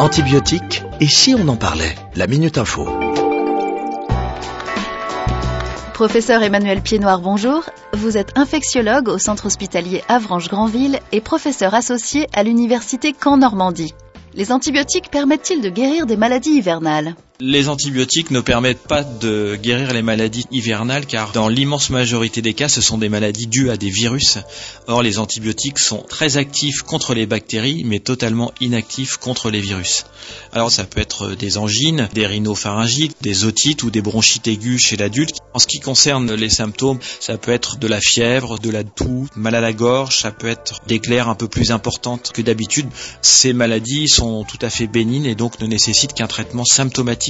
Antibiotiques, et si on en parlait La Minute Info. Professeur Emmanuel Piednoir, bonjour. Vous êtes infectiologue au centre hospitalier Avranches-Granville et professeur associé à l'université Caen-Normandie. Les antibiotiques permettent-ils de guérir des maladies hivernales? Les antibiotiques ne permettent pas de guérir les maladies hivernales car dans l'immense majorité des cas, ce sont des maladies dues à des virus. Or, les antibiotiques sont très actifs contre les bactéries mais totalement inactifs contre les virus. Alors, ça peut être des angines, des rhinopharyngites, des otites ou des bronchites aiguës chez l'adulte. En ce qui concerne les symptômes, ça peut être de la fièvre, de la toux, mal à la gorge, ça peut être des clairs un peu plus importantes que d'habitude. Ces maladies sont tout à fait bénignes et donc ne nécessitent qu'un traitement symptomatique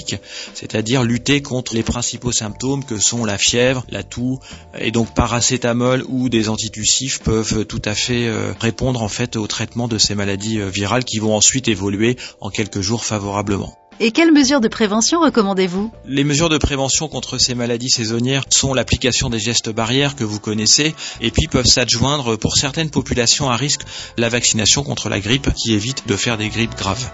c'est-à-dire lutter contre les principaux symptômes que sont la fièvre, la toux, et donc paracétamol ou des antitussifs peuvent tout à fait euh, répondre en fait au traitement de ces maladies euh, virales qui vont ensuite évoluer en quelques jours favorablement. Et quelles mesures de prévention recommandez-vous? Les mesures de prévention contre ces maladies saisonnières sont l'application des gestes barrières que vous connaissez et puis peuvent s'adjoindre pour certaines populations à risque la vaccination contre la grippe qui évite de faire des grippes graves.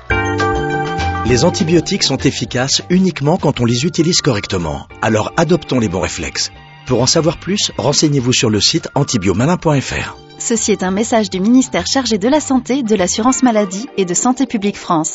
Les antibiotiques sont efficaces uniquement quand on les utilise correctement. Alors adoptons les bons réflexes. Pour en savoir plus, renseignez-vous sur le site antibiomalin.fr. Ceci est un message du ministère chargé de la Santé, de l'Assurance Maladie et de Santé publique France.